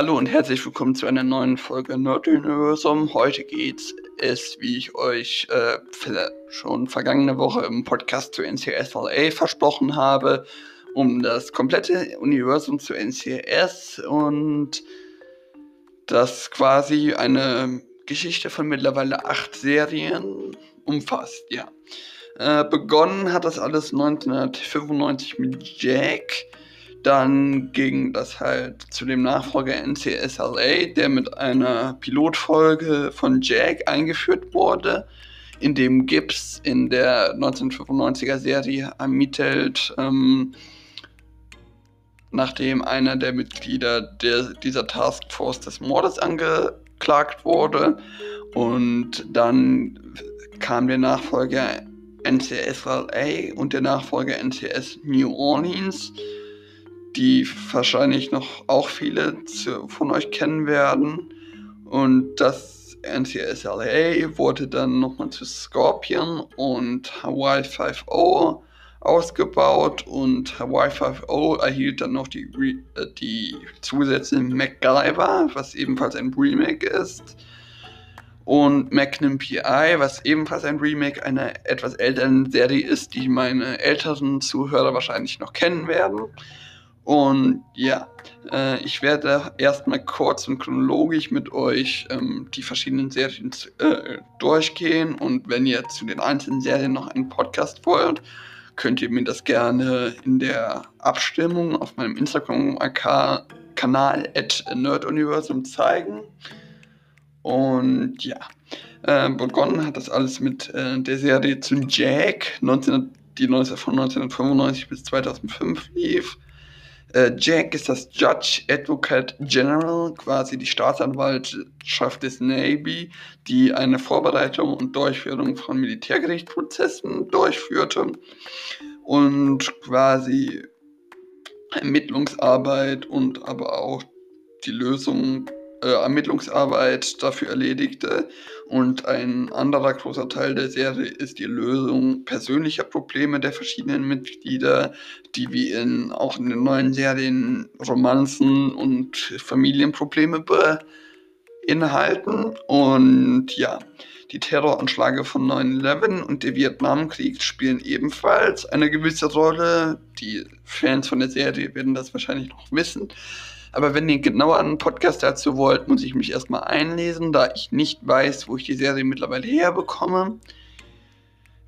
Hallo und herzlich willkommen zu einer neuen Folge Nerd Universum. Heute geht es, wie ich euch äh, schon vergangene Woche im Podcast zu NCSLA versprochen habe, um das komplette Universum zu NCS und das quasi eine Geschichte von mittlerweile acht Serien umfasst, ja. Äh, begonnen hat das alles 1995 mit Jack dann ging das halt zu dem Nachfolger NCSLA, der mit einer Pilotfolge von Jack eingeführt wurde, in dem Gibbs in der 1995er Serie ermittelt, ähm, nachdem einer der Mitglieder der, dieser Taskforce des Mordes angeklagt wurde. Und dann kam der Nachfolger NCSLA und der Nachfolger NCS New Orleans die wahrscheinlich noch auch viele zu, von euch kennen werden. Und das NCSLA wurde dann nochmal zu Scorpion und Hawaii 5.0 ausgebaut und Hawaii 5.0 erhielt dann noch die, äh, die Zusätze MacGyver, was ebenfalls ein Remake ist. Und Magnum PI, was ebenfalls ein Remake einer etwas älteren Serie ist, die meine älteren Zuhörer wahrscheinlich noch kennen werden. Und ja, äh, ich werde erstmal kurz und chronologisch mit euch ähm, die verschiedenen Serien äh, durchgehen. Und wenn ihr zu den einzelnen Serien noch einen Podcast wollt, könnt ihr mir das gerne in der Abstimmung auf meinem Instagram-Kanal at nerduniversum zeigen. Und ja, äh, begonnen hat das alles mit äh, der Serie zu Jack, 19, die 19, von 1995 bis 2005 lief. Äh, Jack ist das Judge Advocate General, quasi die Staatsanwaltschaft des Navy, die eine Vorbereitung und Durchführung von Militärgerichtsprozessen durchführte und quasi Ermittlungsarbeit und aber auch die Lösung äh, Ermittlungsarbeit dafür erledigte. Und ein anderer großer Teil der Serie ist die Lösung persönlicher Probleme der verschiedenen Mitglieder, die wie in auch in den neuen Serien Romanzen und Familienprobleme beinhalten. Und ja, die Terroranschläge von 9-11 und der Vietnamkrieg spielen ebenfalls eine gewisse Rolle. Die Fans von der Serie werden das wahrscheinlich noch wissen. Aber wenn ihr genauer einen Podcast dazu wollt, muss ich mich erstmal einlesen, da ich nicht weiß, wo ich die Serie mittlerweile herbekomme.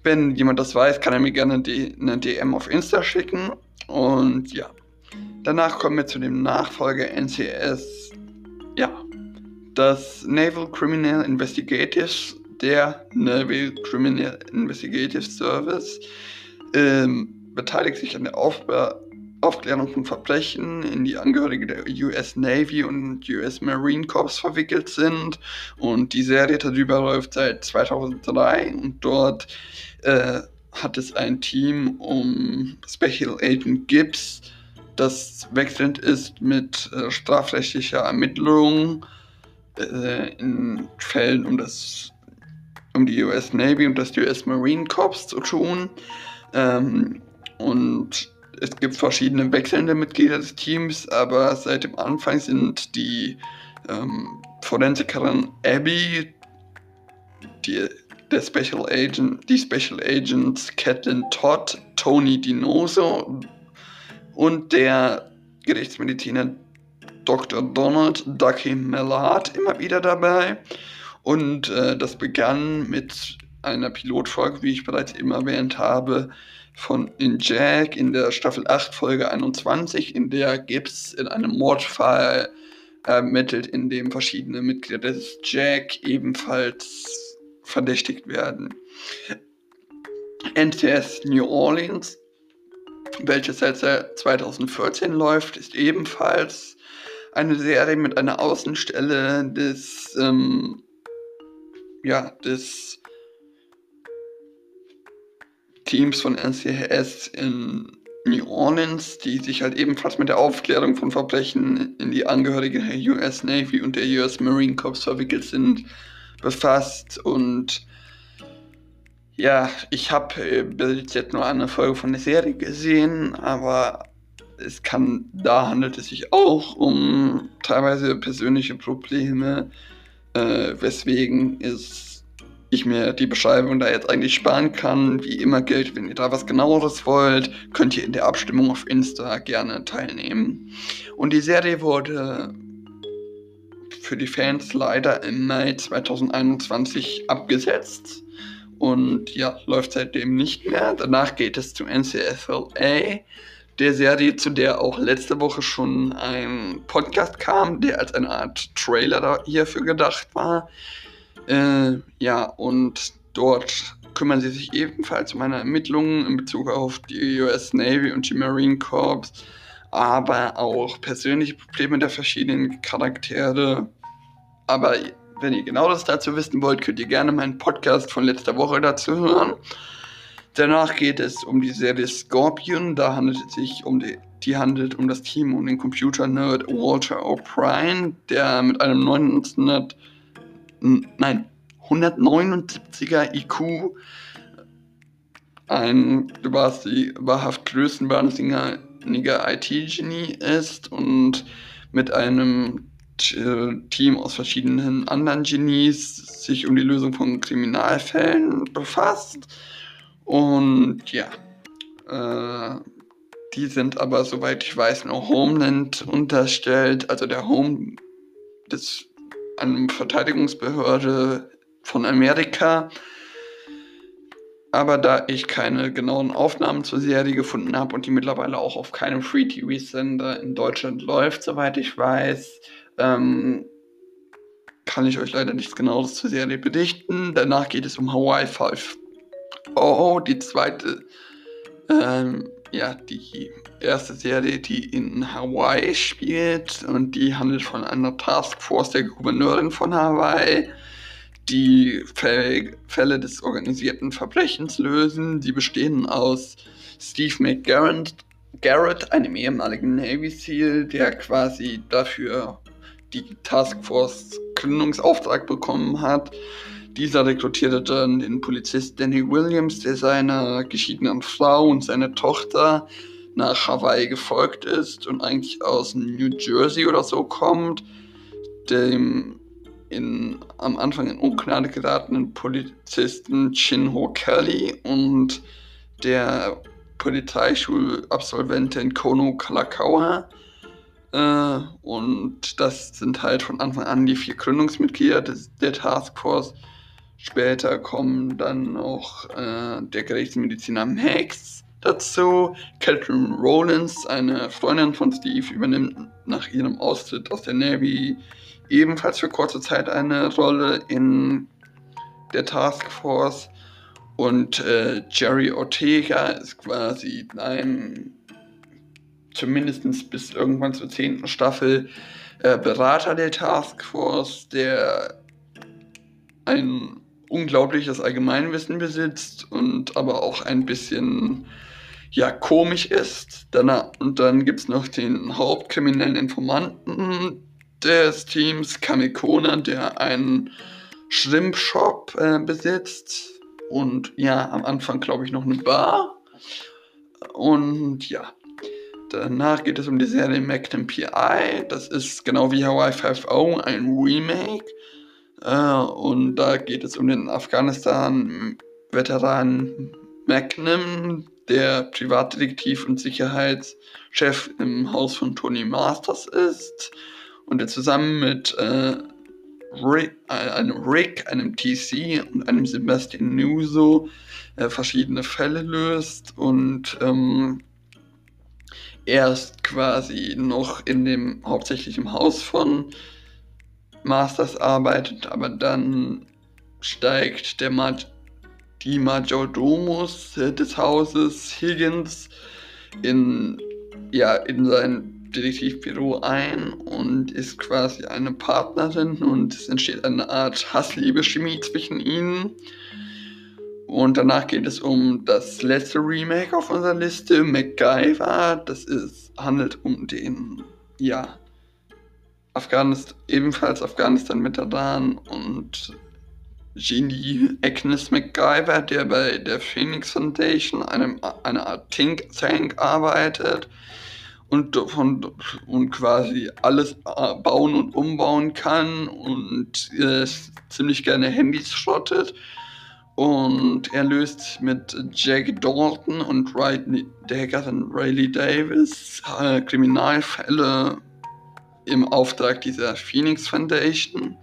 Wenn jemand das weiß, kann er mir gerne eine DM auf Insta schicken. Und ja, danach kommen wir zu dem Nachfolger NCS. Ja, das Naval Criminal Investigative, der Naval Criminal Investigative Service, ähm, beteiligt sich an der Aufbau Aufklärung von Verbrechen, in die Angehörige der US Navy und US Marine Corps verwickelt sind. Und die Serie darüber läuft seit 2003 und dort äh, hat es ein Team um Special Agent Gibbs, das wechselnd ist mit äh, strafrechtlicher Ermittlung äh, in Fällen um das um die US Navy und das US Marine Corps zu tun. Ähm, und es gibt verschiedene wechselnde Mitglieder des Teams, aber seit dem Anfang sind die ähm, Forensikerin Abby, die, der Special Agent, die Special Agents Catelyn Todd, Tony Dinoso und der Gerichtsmediziner Dr. Donald Ducky Mellard immer wieder dabei. Und äh, das begann mit einer Pilotfolge, wie ich bereits eben erwähnt habe, von in Jack in der Staffel 8, Folge 21, in der Gibbs in einem Mordfall ermittelt, in dem verschiedene Mitglieder des Jack ebenfalls verdächtigt werden. NTS New Orleans, welches seit 2014 läuft, ist ebenfalls eine Serie mit einer Außenstelle des, ähm, ja, des Teams von NCS in New Orleans, die sich halt ebenfalls mit der Aufklärung von Verbrechen in die Angehörigen der US Navy und der US Marine Corps verwickelt sind, befasst. Und ja, ich habe bis jetzt nur eine Folge von der Serie gesehen, aber es kann, da handelt es sich auch um teilweise persönliche Probleme, äh, weswegen es ich mir die Beschreibung da jetzt eigentlich sparen kann. Wie immer gilt, wenn ihr da was genaueres wollt, könnt ihr in der Abstimmung auf Insta gerne teilnehmen. Und die Serie wurde für die Fans leider im Mai 2021 abgesetzt und ja, läuft seitdem nicht mehr. Danach geht es zu NCSLA, der Serie, zu der auch letzte Woche schon ein Podcast kam, der als eine Art Trailer hierfür gedacht war. Äh, ja, und dort kümmern sie sich ebenfalls um eine Ermittlungen in Bezug auf die US Navy und die Marine Corps, aber auch persönliche Probleme der verschiedenen Charaktere. Aber wenn ihr genau das dazu wissen wollt, könnt ihr gerne meinen Podcast von letzter Woche dazu hören. Danach geht es um die Serie Scorpion. Da handelt es sich um die, die handelt um das Team um den Computer-Nerd Walter O'Brien, der mit einem 1900 nein, 179er IQ ein wahrhaft größenwahnsinniger IT-Genie ist und mit einem Team aus verschiedenen anderen Genies sich um die Lösung von Kriminalfällen befasst. Und ja, äh, die sind aber, soweit ich weiß, nur Homeland unterstellt, also der Home des eine Verteidigungsbehörde von Amerika. Aber da ich keine genauen Aufnahmen zur Serie gefunden habe und die mittlerweile auch auf keinem Free-TV-Sender in Deutschland läuft, soweit ich weiß, ähm, kann ich euch leider nichts genaues zur Serie berichten. Danach geht es um Hawaii 5. Oh, die zweite ähm, ja, die erste Serie, die in Hawaii spielt und die handelt von einer Taskforce der Gouverneurin von Hawaii, die Fälle des organisierten Verbrechens lösen. Die bestehen aus Steve McGarrett, Garrett, einem ehemaligen Navy SEAL, der quasi dafür die Taskforce Gründungsauftrag bekommen hat dieser rekrutierte dann den Polizist Danny Williams, der seiner geschiedenen Frau und seiner Tochter nach Hawaii gefolgt ist und eigentlich aus New Jersey oder so kommt, dem in, am Anfang in Ungnade geratenen Polizisten Chinho Kelly und der Polizeischulabsolventin Kono Kalakaua. Äh, und das sind halt von Anfang an die vier Gründungsmitglieder des, der Taskforce. Später kommen dann noch äh, der Gerichtsmediziner Max dazu. Catherine Rollins, eine Freundin von Steve, übernimmt nach ihrem Austritt aus der Navy ebenfalls für kurze Zeit eine Rolle in der Task Force. Und äh, Jerry Ortega ist quasi ein, zumindest bis irgendwann zur zehnten Staffel, äh, Berater der Task Force, der ein unglaubliches Allgemeinwissen besitzt und aber auch ein bisschen ja komisch ist. Und dann gibt es noch den hauptkriminellen Informanten des Teams, Kamikona, der einen Shrimp-Shop äh, besitzt und ja, am Anfang glaube ich noch eine Bar. Und ja, danach geht es um die Serie Magnum PI. Das ist genau wie Hawaii 5.0 ein Remake und da geht es um den Afghanistan-Veteran Magnum, der Privatdetektiv und Sicherheitschef im Haus von Tony Masters ist und der zusammen mit äh, Rick, äh, einem Rick, einem TC und einem Sebastian Nuso äh, verschiedene Fälle löst und ähm, erst quasi noch in dem hauptsächlich im Haus von Masters arbeitet, aber dann steigt der Ma die Majordomus des Hauses Higgins in, ja, in sein Detektivbüro ein und ist quasi eine Partnerin und es entsteht eine Art Hassliebe-Chemie zwischen ihnen. Und danach geht es um das letzte Remake auf unserer Liste, MacGyver. Das ist, handelt um den, ja, Afghanistan, ebenfalls Afghanistan-Veteran und Genie Agnes MacGyver, der bei der Phoenix Foundation, einem, einer Art Think Tank, arbeitet. und, von, und quasi alles äh, bauen und umbauen kann und äh, ziemlich gerne Handys schrottet. Und er löst mit Jack Dalton und Riley, der Hackerin Riley Davis äh, Kriminalfälle im Auftrag dieser Phoenix Foundation.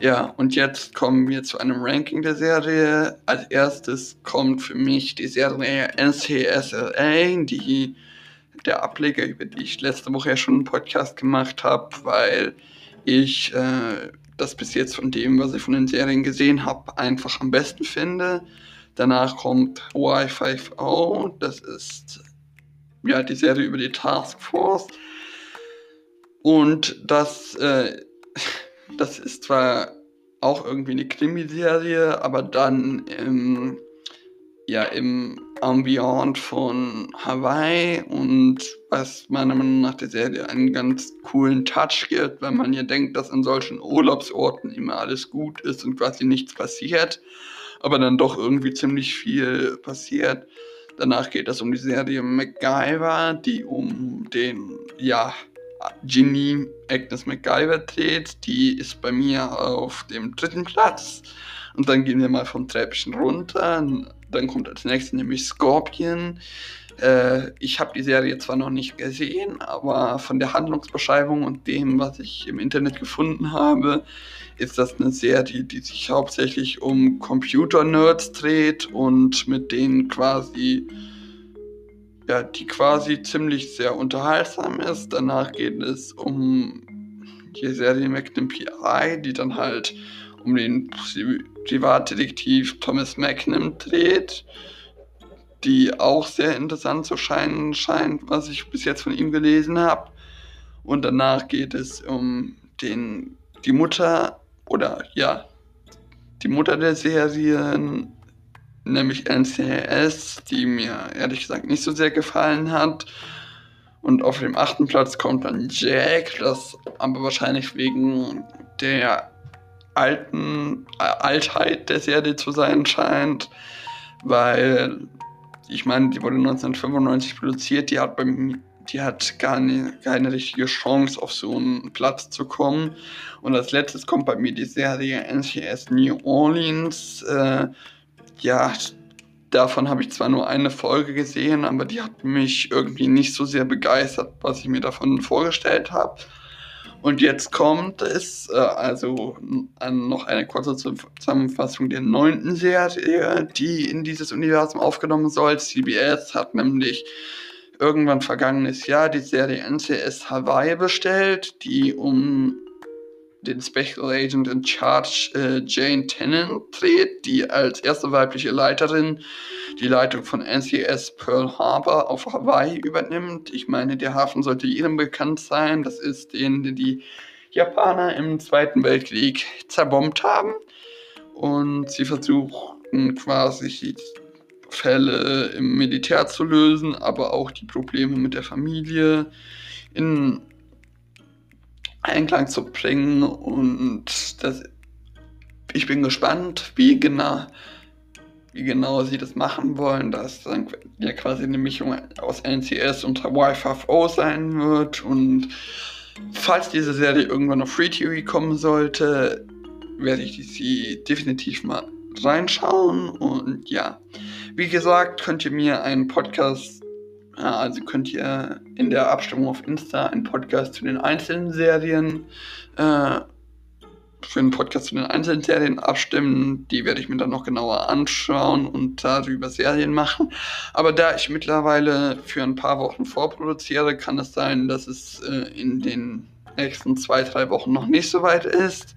Ja, und jetzt kommen wir zu einem Ranking der Serie. Als erstes kommt für mich die Serie NCSLA, die der Ableger, über die ich letzte Woche ja schon einen Podcast gemacht habe, weil ich äh, das bis jetzt von dem, was ich von den Serien gesehen habe, einfach am besten finde. Danach kommt Y5O, das ist ja die Serie über die Task Force. Und das, äh, das ist zwar auch irgendwie eine Krimiserie, aber dann im ja im Ambient von Hawaii und was meiner Meinung nach der Serie einen ganz coolen Touch gibt, wenn man ja denkt, dass an solchen Urlaubsorten immer alles gut ist und quasi nichts passiert, aber dann doch irgendwie ziemlich viel passiert. Danach geht es um die Serie MacGyver, die um den, ja, Genie Agnes MacGyver dreht. Die ist bei mir auf dem dritten Platz. Und dann gehen wir mal vom Treppchen runter. Dann kommt als nächstes nämlich Scorpion. Äh, ich habe die Serie zwar noch nicht gesehen, aber von der Handlungsbeschreibung und dem, was ich im Internet gefunden habe, ist das eine Serie, die sich hauptsächlich um Computer-Nerds dreht und mit denen quasi, ja, die quasi ziemlich sehr unterhaltsam ist. Danach geht es um die Serie Magnum PI, die dann halt um den Privatdetektiv Thomas Magnum dreht, die auch sehr interessant zu scheinen scheint, was ich bis jetzt von ihm gelesen habe. Und danach geht es um den, die Mutter oder ja, die Mutter der Serien, nämlich NCIS, die mir ehrlich gesagt nicht so sehr gefallen hat. Und auf dem achten Platz kommt dann Jack, das aber wahrscheinlich wegen der alten äh, Altheit der Serie zu sein scheint, weil ich meine, die wurde 1995 produziert, die hat beim die hat gar nie, keine richtige Chance, auf so einen Platz zu kommen. Und als letztes kommt bei mir die Serie NCS New Orleans. Äh, ja, davon habe ich zwar nur eine Folge gesehen, aber die hat mich irgendwie nicht so sehr begeistert, was ich mir davon vorgestellt habe. Und jetzt kommt es, äh, also an noch eine kurze Zusammenfassung der neunten Serie, die in dieses Universum aufgenommen soll. CBS hat nämlich irgendwann vergangenes Jahr die Serie NCS Hawaii bestellt, die um den Special Agent in Charge äh, Jane Tennant dreht, die als erste weibliche Leiterin die Leitung von NCS Pearl Harbor auf Hawaii übernimmt. Ich meine, der Hafen sollte jedem bekannt sein. Das ist den, den die Japaner im Zweiten Weltkrieg zerbombt haben. Und sie versuchen quasi Fälle im Militär zu lösen, aber auch die Probleme mit der Familie in Einklang zu bringen. Und das, ich bin gespannt, wie genau, wie genau sie das machen wollen, dass dann ja quasi eine Mischung aus NCS und Y5O sein wird. Und falls diese Serie irgendwann auf Free TV kommen sollte, werde ich sie definitiv mal reinschauen. Und ja, wie gesagt, könnt ihr mir einen Podcast, also könnt ihr in der Abstimmung auf Insta einen Podcast zu den einzelnen Serien äh, für einen Podcast zu den einzelnen Serien abstimmen. Die werde ich mir dann noch genauer anschauen und darüber Serien machen. Aber da ich mittlerweile für ein paar Wochen vorproduziere, kann es sein, dass es äh, in den nächsten zwei, drei Wochen noch nicht so weit ist.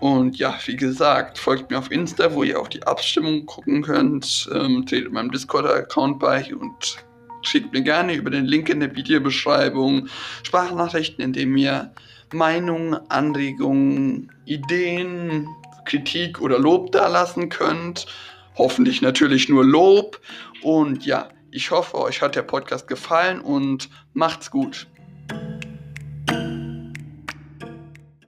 Und ja, wie gesagt, folgt mir auf Insta, wo ihr auch die Abstimmung gucken könnt. Ähm, tretet meinem Discord-Account bei und schickt mir gerne über den Link in der Videobeschreibung Sprachnachrichten, in dem ihr Meinungen, Anregungen, Ideen, Kritik oder Lob dalassen könnt. Hoffentlich natürlich nur Lob. Und ja, ich hoffe, euch hat der Podcast gefallen und macht's gut.